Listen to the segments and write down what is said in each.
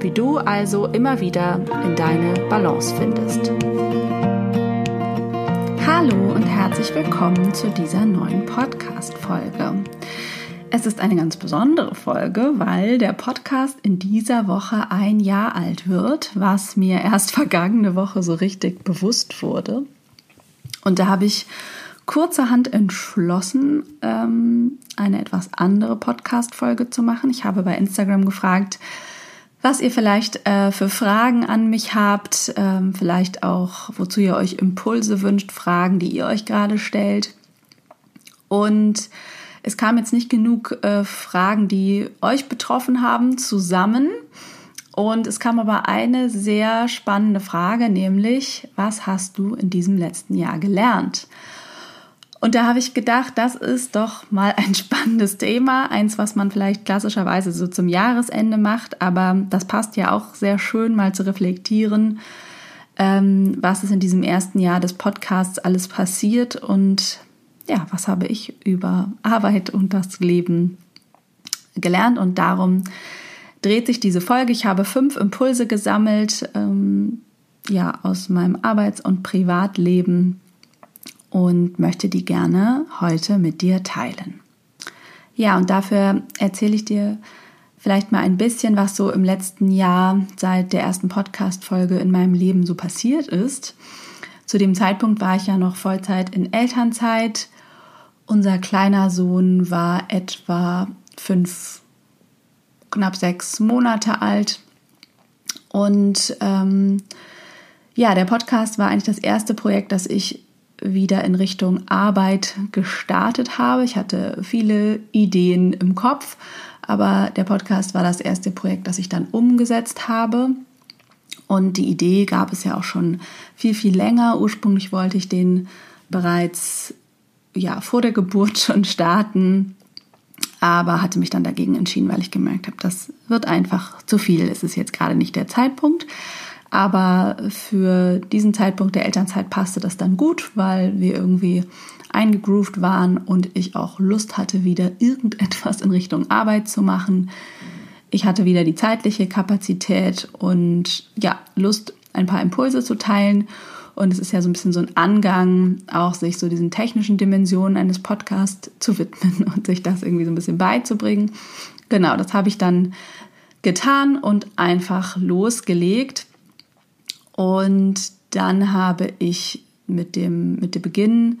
wie du also immer wieder in deine Balance findest. Hallo und herzlich willkommen zu dieser neuen Podcast-Folge. Es ist eine ganz besondere Folge, weil der Podcast in dieser Woche ein Jahr alt wird, was mir erst vergangene Woche so richtig bewusst wurde. Und da habe ich kurzerhand entschlossen, ähm, eine etwas andere Podcast-Folge zu machen. Ich habe bei Instagram gefragt, was ihr vielleicht äh, für Fragen an mich habt, ähm, vielleicht auch, wozu ihr euch Impulse wünscht, Fragen, die ihr euch gerade stellt. Und es kam jetzt nicht genug äh, Fragen, die euch betroffen haben, zusammen. Und es kam aber eine sehr spannende Frage, nämlich, was hast du in diesem letzten Jahr gelernt? Und da habe ich gedacht, das ist doch mal ein spannendes Thema, eins, was man vielleicht klassischerweise so zum Jahresende macht, aber das passt ja auch sehr schön mal zu reflektieren, ähm, was ist in diesem ersten Jahr des Podcasts alles passiert. Und ja, was habe ich über Arbeit und das Leben gelernt? Und darum dreht sich diese Folge. Ich habe fünf Impulse gesammelt, ähm, ja, aus meinem Arbeits- und Privatleben und möchte die gerne heute mit dir teilen. Ja, und dafür erzähle ich dir vielleicht mal ein bisschen, was so im letzten Jahr seit der ersten Podcast-Folge in meinem Leben so passiert ist. Zu dem Zeitpunkt war ich ja noch Vollzeit in Elternzeit. Unser kleiner Sohn war etwa fünf, knapp sechs Monate alt. Und ähm, ja, der Podcast war eigentlich das erste Projekt, das ich wieder in Richtung Arbeit gestartet habe. Ich hatte viele Ideen im Kopf, aber der Podcast war das erste Projekt, das ich dann umgesetzt habe. Und die Idee gab es ja auch schon viel, viel länger. Ursprünglich wollte ich den bereits ja, vor der Geburt schon starten, aber hatte mich dann dagegen entschieden, weil ich gemerkt habe, das wird einfach zu viel. Es ist jetzt gerade nicht der Zeitpunkt. Aber für diesen Zeitpunkt der Elternzeit passte das dann gut, weil wir irgendwie eingegroovt waren und ich auch Lust hatte, wieder irgendetwas in Richtung Arbeit zu machen. Ich hatte wieder die zeitliche Kapazität und ja, Lust, ein paar Impulse zu teilen. Und es ist ja so ein bisschen so ein Angang, auch sich so diesen technischen Dimensionen eines Podcasts zu widmen und sich das irgendwie so ein bisschen beizubringen. Genau, das habe ich dann getan und einfach losgelegt. Und dann habe ich mit dem, mit dem Beginn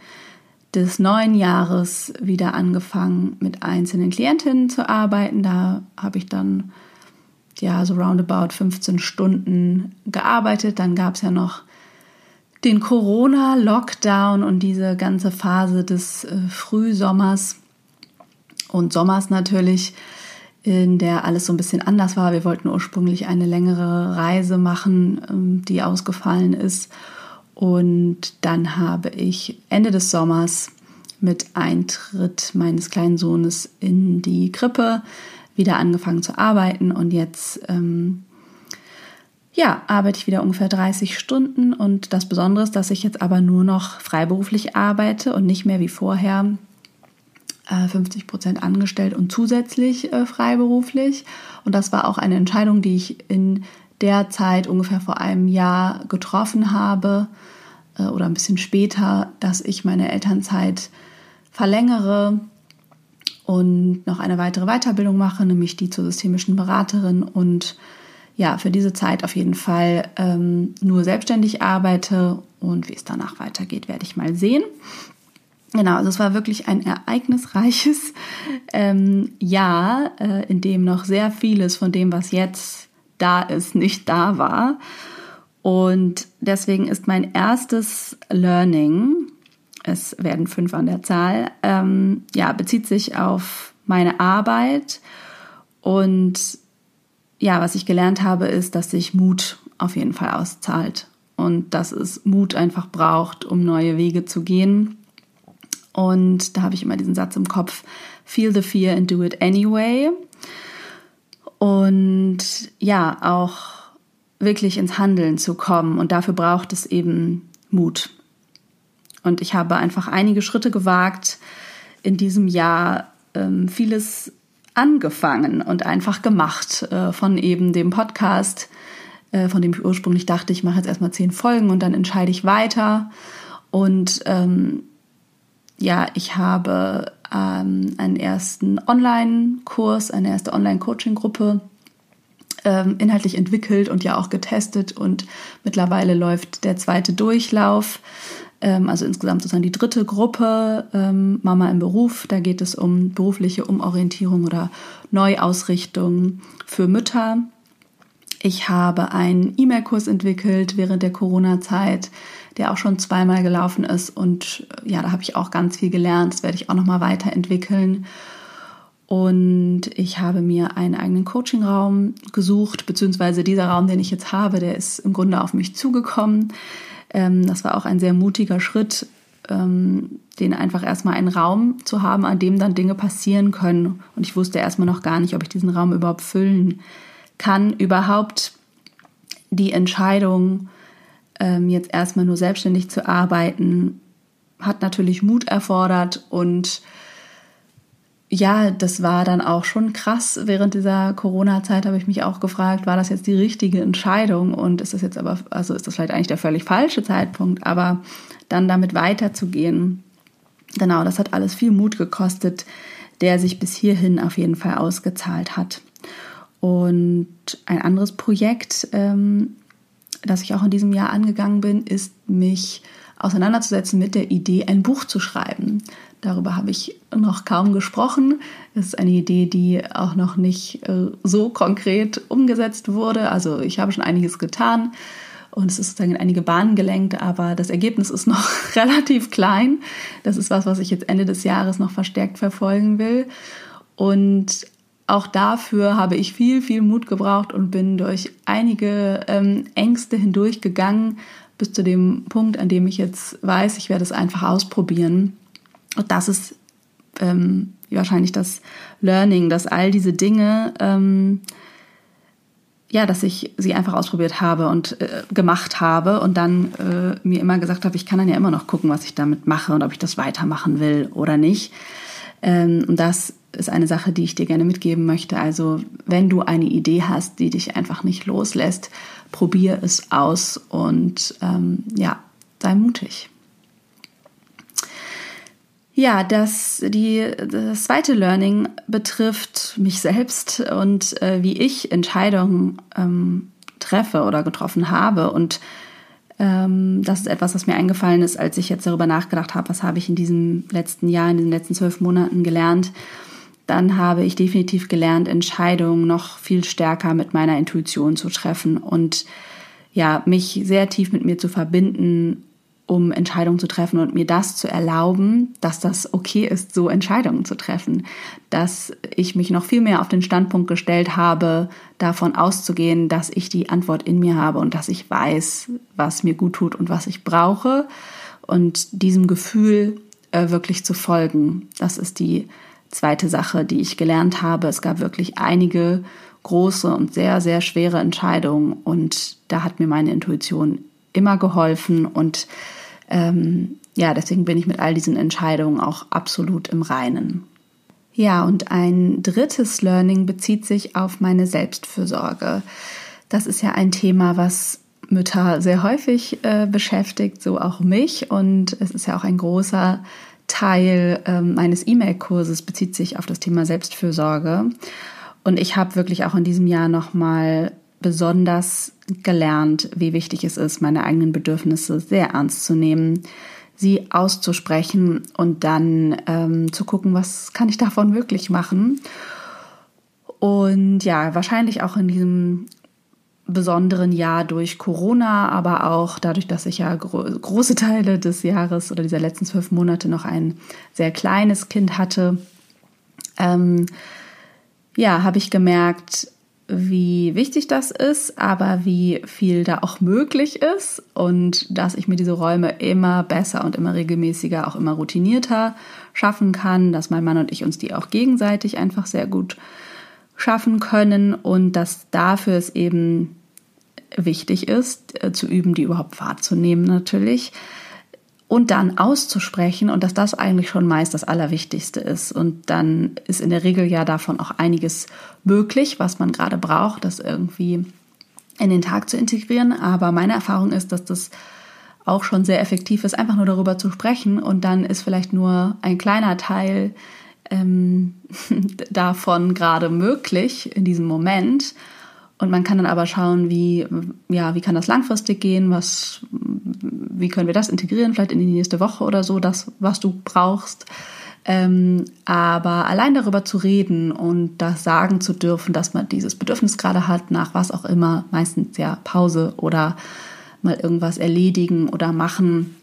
des neuen Jahres wieder angefangen, mit einzelnen Klientinnen zu arbeiten. Da habe ich dann ja so roundabout 15 Stunden gearbeitet. Dann gab es ja noch den Corona-Lockdown und diese ganze Phase des äh, Frühsommers und Sommers natürlich in der alles so ein bisschen anders war. Wir wollten ursprünglich eine längere Reise machen, ähm, die ausgefallen ist. Und dann habe ich Ende des Sommers mit Eintritt meines kleinen Sohnes in die Krippe wieder angefangen zu arbeiten. Und jetzt ähm, ja, arbeite ich wieder ungefähr 30 Stunden. Und das Besondere ist, dass ich jetzt aber nur noch freiberuflich arbeite und nicht mehr wie vorher 50 äh, Prozent angestellt und zusätzlich äh, freiberuflich. Und das war auch eine Entscheidung, die ich in der Zeit ungefähr vor einem Jahr getroffen habe äh, oder ein bisschen später, dass ich meine Elternzeit verlängere und noch eine weitere Weiterbildung mache, nämlich die zur systemischen Beraterin und ja, für diese Zeit auf jeden Fall ähm, nur selbstständig arbeite und wie es danach weitergeht, werde ich mal sehen. Genau, also es war wirklich ein ereignisreiches ähm, Jahr, äh, in dem noch sehr vieles von dem, was jetzt da ist, nicht da war. Und deswegen ist mein erstes Learning, es werden fünf an der Zahl, ähm, ja, bezieht sich auf meine Arbeit. Und ja, was ich gelernt habe, ist, dass sich Mut auf jeden Fall auszahlt und dass es Mut einfach braucht, um neue Wege zu gehen. Und da habe ich immer diesen Satz im Kopf, feel the fear and do it anyway. Und ja, auch wirklich ins Handeln zu kommen. Und dafür braucht es eben Mut. Und ich habe einfach einige Schritte gewagt in diesem Jahr, ähm, vieles angefangen und einfach gemacht. Äh, von eben dem Podcast, äh, von dem ich ursprünglich dachte, ich mache jetzt erstmal zehn Folgen und dann entscheide ich weiter. Und ähm, ja, ich habe ähm, einen ersten Online-Kurs, eine erste Online-Coaching-Gruppe ähm, inhaltlich entwickelt und ja auch getestet und mittlerweile läuft der zweite Durchlauf. Ähm, also insgesamt sozusagen die dritte Gruppe ähm, Mama im Beruf. Da geht es um berufliche Umorientierung oder Neuausrichtung für Mütter. Ich habe einen E-Mail-Kurs entwickelt während der Corona-Zeit, der auch schon zweimal gelaufen ist. Und äh, ja, da habe ich auch ganz viel gelernt. Das werde ich auch nochmal weiterentwickeln. Und ich habe mir einen eigenen Coaching-Raum gesucht, beziehungsweise dieser Raum, den ich jetzt habe, der ist im Grunde auf mich zugekommen. Ähm, das war auch ein sehr mutiger Schritt, ähm, den einfach erstmal einen Raum zu haben, an dem dann Dinge passieren können. Und ich wusste erstmal noch gar nicht, ob ich diesen Raum überhaupt füllen kann. Überhaupt die Entscheidung, ähm, jetzt erstmal nur selbstständig zu arbeiten, hat natürlich Mut erfordert und ja, das war dann auch schon krass. Während dieser Corona-Zeit habe ich mich auch gefragt, war das jetzt die richtige Entscheidung und ist das jetzt aber, also ist das vielleicht eigentlich der völlig falsche Zeitpunkt, aber dann damit weiterzugehen. Genau, das hat alles viel Mut gekostet, der sich bis hierhin auf jeden Fall ausgezahlt hat. Und ein anderes Projekt, ähm, das ich auch in diesem Jahr angegangen bin, ist mich auseinanderzusetzen mit der Idee, ein Buch zu schreiben. Darüber habe ich noch kaum gesprochen. Es ist eine Idee, die auch noch nicht äh, so konkret umgesetzt wurde. Also ich habe schon einiges getan und es ist sozusagen in einige Bahnen gelenkt, aber das Ergebnis ist noch relativ klein. Das ist was, was ich jetzt Ende des Jahres noch verstärkt verfolgen will. Und auch dafür habe ich viel, viel Mut gebraucht und bin durch einige ähm, Ängste hindurchgegangen, bis zu dem Punkt, an dem ich jetzt weiß, ich werde es einfach ausprobieren. Und das ist ähm, wahrscheinlich das Learning, dass all diese Dinge, ähm, ja, dass ich sie einfach ausprobiert habe und äh, gemacht habe und dann äh, mir immer gesagt habe, ich kann dann ja immer noch gucken, was ich damit mache und ob ich das weitermachen will oder nicht. Ähm, und das ist eine Sache, die ich dir gerne mitgeben möchte. Also wenn du eine Idee hast, die dich einfach nicht loslässt, probier es aus und ähm, ja, sei mutig. Ja, das, die, das zweite Learning betrifft mich selbst und äh, wie ich Entscheidungen ähm, treffe oder getroffen habe. Und ähm, das ist etwas, was mir eingefallen ist, als ich jetzt darüber nachgedacht habe, was habe ich in diesem letzten Jahr, in den letzten zwölf Monaten gelernt. Dann habe ich definitiv gelernt, Entscheidungen noch viel stärker mit meiner Intuition zu treffen und ja, mich sehr tief mit mir zu verbinden um Entscheidungen zu treffen und mir das zu erlauben, dass das okay ist, so Entscheidungen zu treffen. Dass ich mich noch viel mehr auf den Standpunkt gestellt habe, davon auszugehen, dass ich die Antwort in mir habe und dass ich weiß, was mir gut tut und was ich brauche. Und diesem Gefühl äh, wirklich zu folgen. Das ist die zweite Sache, die ich gelernt habe. Es gab wirklich einige große und sehr, sehr schwere Entscheidungen und da hat mir meine Intuition immer geholfen und ähm, ja, deswegen bin ich mit all diesen Entscheidungen auch absolut im Reinen. Ja, und ein drittes Learning bezieht sich auf meine Selbstfürsorge. Das ist ja ein Thema, was Mütter sehr häufig äh, beschäftigt, so auch mich. Und es ist ja auch ein großer Teil äh, meines E-Mail-Kurses, bezieht sich auf das Thema Selbstfürsorge. Und ich habe wirklich auch in diesem Jahr nochmal besonders gelernt, wie wichtig es ist, meine eigenen Bedürfnisse sehr ernst zu nehmen, sie auszusprechen und dann ähm, zu gucken, was kann ich davon wirklich machen. Und ja, wahrscheinlich auch in diesem besonderen Jahr durch Corona, aber auch dadurch, dass ich ja gro große Teile des Jahres oder dieser letzten zwölf Monate noch ein sehr kleines Kind hatte, ähm, ja, habe ich gemerkt, wie wichtig das ist, aber wie viel da auch möglich ist und dass ich mir diese Räume immer besser und immer regelmäßiger, auch immer routinierter schaffen kann, dass mein Mann und ich uns die auch gegenseitig einfach sehr gut schaffen können und dass dafür es eben wichtig ist, äh, zu üben, die überhaupt wahrzunehmen natürlich und dann auszusprechen und dass das eigentlich schon meist das Allerwichtigste ist. Und dann ist in der Regel ja davon auch einiges möglich, was man gerade braucht, das irgendwie in den Tag zu integrieren. Aber meine Erfahrung ist, dass das auch schon sehr effektiv ist, einfach nur darüber zu sprechen und dann ist vielleicht nur ein kleiner Teil ähm, davon gerade möglich in diesem Moment. Und man kann dann aber schauen, wie, ja, wie kann das langfristig gehen, was, wie können wir das integrieren, vielleicht in die nächste Woche oder so, das, was du brauchst. Ähm, aber allein darüber zu reden und das sagen zu dürfen, dass man dieses Bedürfnis gerade hat, nach was auch immer, meistens ja Pause oder mal irgendwas erledigen oder machen,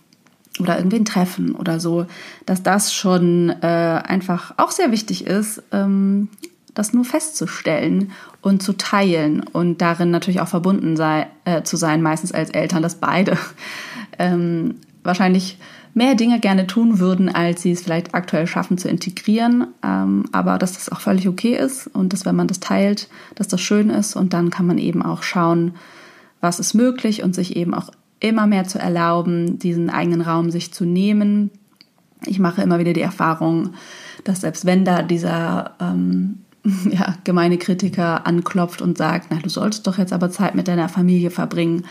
oder irgendwen treffen oder so, dass das schon äh, einfach auch sehr wichtig ist, ähm, das nur festzustellen und zu teilen und darin natürlich auch verbunden sei, äh, zu sein, meistens als Eltern, dass beide ähm, wahrscheinlich mehr Dinge gerne tun würden, als sie es vielleicht aktuell schaffen zu integrieren, ähm, aber dass das auch völlig okay ist und dass wenn man das teilt, dass das schön ist und dann kann man eben auch schauen, was ist möglich und sich eben auch immer mehr zu erlauben, diesen eigenen Raum sich zu nehmen. Ich mache immer wieder die Erfahrung, dass selbst wenn da dieser ähm, ja, gemeine Kritiker anklopft und sagt, na, du sollst doch jetzt aber Zeit mit deiner Familie verbringen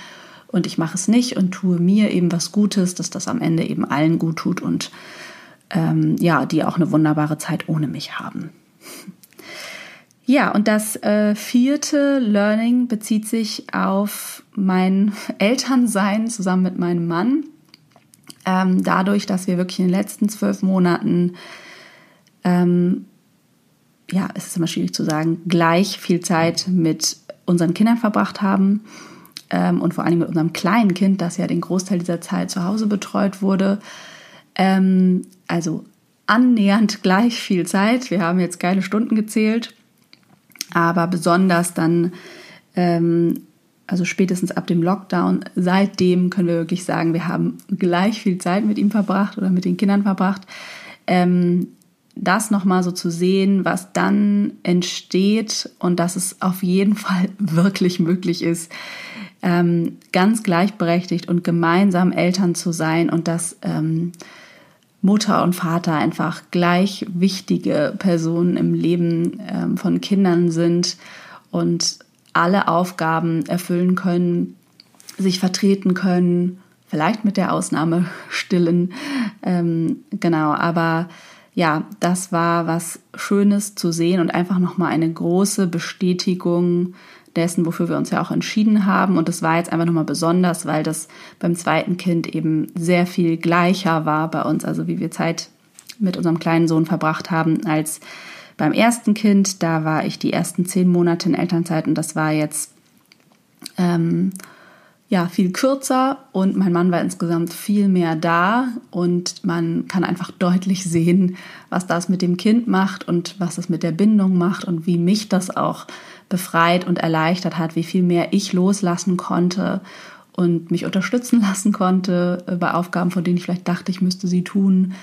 und ich mache es nicht und tue mir eben was Gutes, dass das am Ende eben allen gut tut und ähm, ja, die auch eine wunderbare Zeit ohne mich haben. Ja, und das äh, vierte Learning bezieht sich auf mein Elternsein zusammen mit meinem Mann. Ähm, dadurch, dass wir wirklich in den letzten zwölf Monaten, ähm, ja, es ist immer schwierig zu sagen, gleich viel Zeit mit unseren Kindern verbracht haben ähm, und vor allem mit unserem kleinen Kind, das ja den Großteil dieser Zeit zu Hause betreut wurde. Ähm, also annähernd gleich viel Zeit. Wir haben jetzt geile Stunden gezählt aber besonders dann, ähm, also spätestens ab dem Lockdown, seitdem können wir wirklich sagen, wir haben gleich viel Zeit mit ihm verbracht oder mit den Kindern verbracht. Ähm, das nochmal so zu sehen, was dann entsteht und dass es auf jeden Fall wirklich möglich ist, ähm, ganz gleichberechtigt und gemeinsam Eltern zu sein und dass ähm, Mutter und Vater einfach gleich wichtige Personen im Leben ähm, von Kindern sind und alle Aufgaben erfüllen können, sich vertreten können, vielleicht mit der Ausnahme stillen. Ähm, genau, aber ja, das war was Schönes zu sehen und einfach nochmal eine große Bestätigung dessen, wofür wir uns ja auch entschieden haben. Und das war jetzt einfach nochmal besonders, weil das beim zweiten Kind eben sehr viel gleicher war bei uns, also wie wir Zeit mit unserem kleinen Sohn verbracht haben, als beim ersten Kind. Da war ich die ersten zehn Monate in Elternzeit und das war jetzt ähm, ja viel kürzer und mein Mann war insgesamt viel mehr da und man kann einfach deutlich sehen, was das mit dem Kind macht und was das mit der Bindung macht und wie mich das auch befreit und erleichtert hat, wie viel mehr ich loslassen konnte und mich unterstützen lassen konnte bei Aufgaben, von denen ich vielleicht dachte, ich müsste sie tun,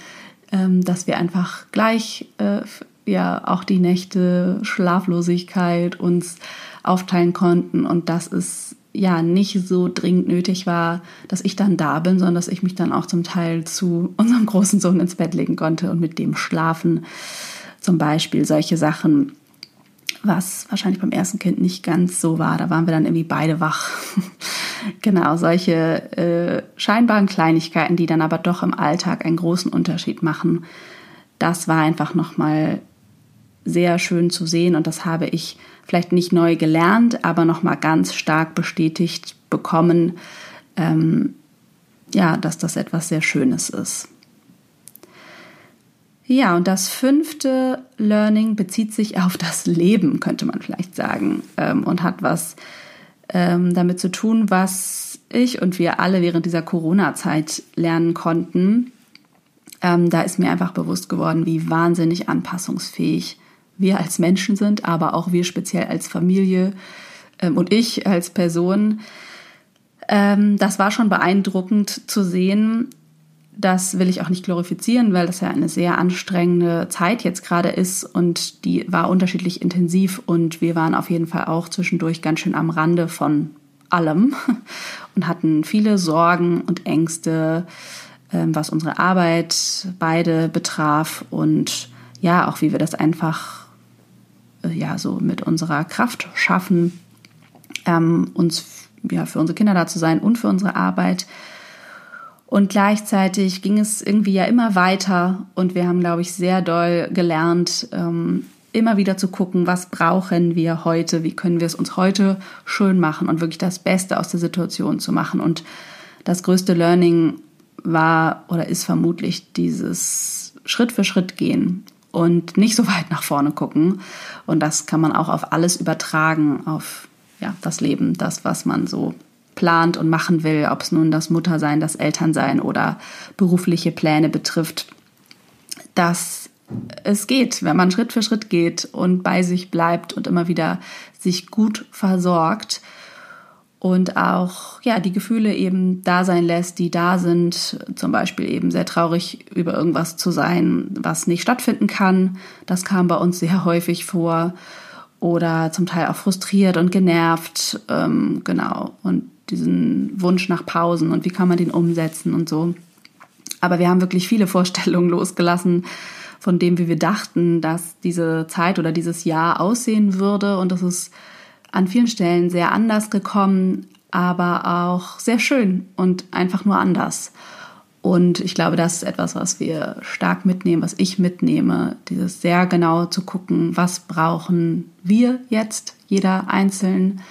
ähm, dass wir einfach gleich äh, ja auch die Nächte Schlaflosigkeit uns aufteilen konnten und dass es ja nicht so dringend nötig war, dass ich dann da bin, sondern dass ich mich dann auch zum Teil zu unserem großen Sohn ins Bett legen konnte und mit dem schlafen. Zum Beispiel solche Sachen was wahrscheinlich beim ersten Kind nicht ganz so war. Da waren wir dann irgendwie beide wach. genau, solche äh, scheinbaren Kleinigkeiten, die dann aber doch im Alltag einen großen Unterschied machen. Das war einfach nochmal sehr schön zu sehen und das habe ich vielleicht nicht neu gelernt, aber nochmal ganz stark bestätigt bekommen, ähm, ja, dass das etwas sehr Schönes ist. Ja, und das fünfte Learning bezieht sich auf das Leben, könnte man vielleicht sagen, ähm, und hat was ähm, damit zu tun, was ich und wir alle während dieser Corona-Zeit lernen konnten. Ähm, da ist mir einfach bewusst geworden, wie wahnsinnig anpassungsfähig wir als Menschen sind, aber auch wir speziell als Familie ähm, und ich als Person. Ähm, das war schon beeindruckend zu sehen. Das will ich auch nicht glorifizieren, weil das ja eine sehr anstrengende Zeit jetzt gerade ist und die war unterschiedlich intensiv und wir waren auf jeden Fall auch zwischendurch ganz schön am Rande von allem und hatten viele Sorgen und Ängste, ähm, was unsere Arbeit beide betraf und ja, auch wie wir das einfach ja so mit unserer Kraft schaffen, ähm, uns ja für unsere Kinder da zu sein und für unsere Arbeit. Und gleichzeitig ging es irgendwie ja immer weiter und wir haben, glaube ich, sehr doll gelernt, ähm, immer wieder zu gucken, was brauchen wir heute, wie können wir es uns heute schön machen und wirklich das Beste aus der Situation zu machen. Und das größte Learning war oder ist vermutlich dieses Schritt für Schritt gehen und nicht so weit nach vorne gucken. Und das kann man auch auf alles übertragen, auf ja, das Leben, das, was man so plant und machen will, ob es nun das Muttersein, das Elternsein oder berufliche Pläne betrifft, dass es geht, wenn man Schritt für Schritt geht und bei sich bleibt und immer wieder sich gut versorgt und auch ja die Gefühle eben da sein lässt, die da sind, zum Beispiel eben sehr traurig über irgendwas zu sein, was nicht stattfinden kann. Das kam bei uns sehr häufig vor oder zum Teil auch frustriert und genervt, ähm, genau und diesen Wunsch nach Pausen und wie kann man den umsetzen und so. Aber wir haben wirklich viele Vorstellungen losgelassen von dem, wie wir dachten, dass diese Zeit oder dieses Jahr aussehen würde. Und das ist an vielen Stellen sehr anders gekommen, aber auch sehr schön und einfach nur anders. Und ich glaube, das ist etwas, was wir stark mitnehmen, was ich mitnehme, dieses sehr genau zu gucken, was brauchen wir jetzt, jeder einzeln,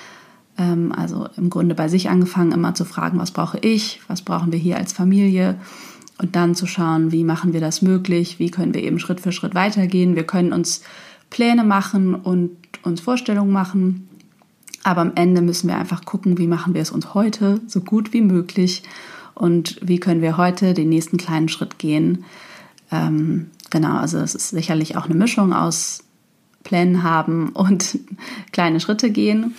ähm, also im Grunde bei sich angefangen, immer zu fragen, was brauche ich, was brauchen wir hier als Familie und dann zu schauen, wie machen wir das möglich, wie können wir eben Schritt für Schritt weitergehen. Wir können uns Pläne machen und uns Vorstellungen machen, aber am Ende müssen wir einfach gucken, wie machen wir es uns heute so gut wie möglich und wie können wir heute den nächsten kleinen Schritt gehen. Ähm, genau, also es ist sicherlich auch eine Mischung aus Plänen haben und kleine Schritte gehen.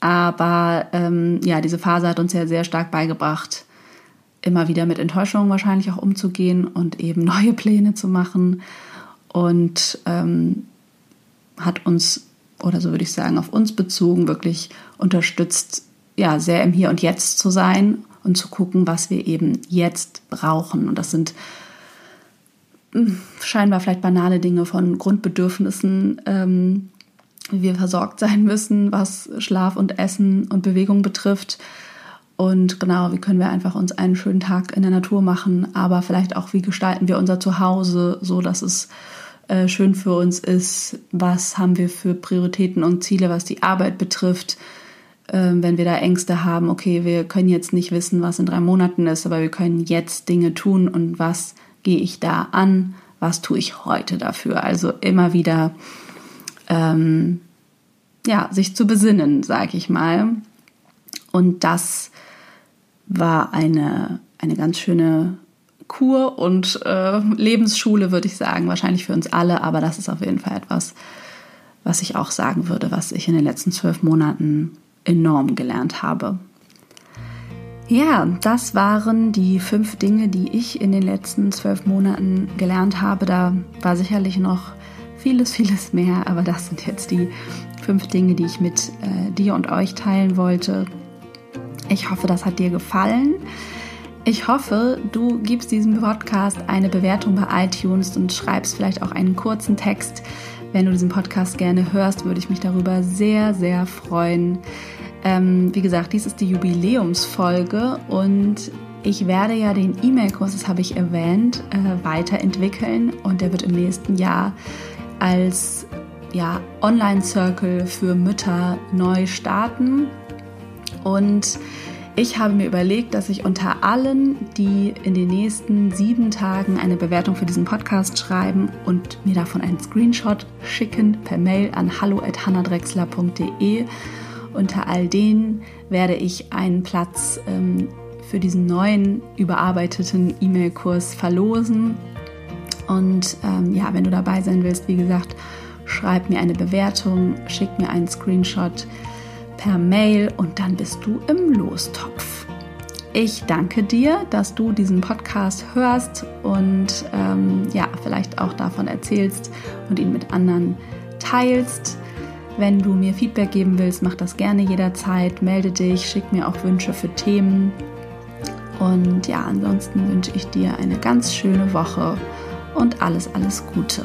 Aber ähm, ja, diese Phase hat uns ja sehr stark beigebracht, immer wieder mit Enttäuschungen wahrscheinlich auch umzugehen und eben neue Pläne zu machen. Und ähm, hat uns, oder so würde ich sagen, auf uns bezogen, wirklich unterstützt, ja, sehr im Hier und Jetzt zu sein und zu gucken, was wir eben jetzt brauchen. Und das sind hm, scheinbar vielleicht banale Dinge von Grundbedürfnissen, ähm, wie wir versorgt sein müssen, was Schlaf und Essen und Bewegung betrifft. Und genau, wie können wir einfach uns einen schönen Tag in der Natur machen, aber vielleicht auch, wie gestalten wir unser Zuhause, so dass es äh, schön für uns ist. Was haben wir für Prioritäten und Ziele, was die Arbeit betrifft? Äh, wenn wir da Ängste haben, okay, wir können jetzt nicht wissen, was in drei Monaten ist, aber wir können jetzt Dinge tun und was gehe ich da an? Was tue ich heute dafür? Also immer wieder ähm, ja, sich zu besinnen, sage ich mal. Und das war eine, eine ganz schöne Kur und äh, Lebensschule, würde ich sagen, wahrscheinlich für uns alle, aber das ist auf jeden Fall etwas, was ich auch sagen würde, was ich in den letzten zwölf Monaten enorm gelernt habe. Ja, das waren die fünf Dinge, die ich in den letzten zwölf Monaten gelernt habe. Da war sicherlich noch vieles, vieles mehr, aber das sind jetzt die fünf Dinge, die ich mit äh, dir und euch teilen wollte. Ich hoffe, das hat dir gefallen. Ich hoffe, du gibst diesem Podcast eine Bewertung bei iTunes und schreibst vielleicht auch einen kurzen Text. Wenn du diesen Podcast gerne hörst, würde ich mich darüber sehr, sehr freuen. Ähm, wie gesagt, dies ist die Jubiläumsfolge und ich werde ja den E-Mail-Kurs, das habe ich erwähnt, äh, weiterentwickeln und der wird im nächsten Jahr als ja, Online-Circle für Mütter neu starten. Und ich habe mir überlegt, dass ich unter allen, die in den nächsten sieben Tagen eine Bewertung für diesen Podcast schreiben und mir davon einen Screenshot schicken per Mail an hallo@hannadrexler.de, unter all denen werde ich einen Platz ähm, für diesen neuen überarbeiteten E-Mail-Kurs verlosen. Und ähm, ja, wenn du dabei sein willst, wie gesagt, schreib mir eine Bewertung, schick mir einen Screenshot per Mail und dann bist du im Lostopf. Ich danke dir, dass du diesen Podcast hörst und ähm, ja, vielleicht auch davon erzählst und ihn mit anderen teilst. Wenn du mir Feedback geben willst, mach das gerne jederzeit. Melde dich, schick mir auch Wünsche für Themen. Und ja, ansonsten wünsche ich dir eine ganz schöne Woche und alles, alles Gute.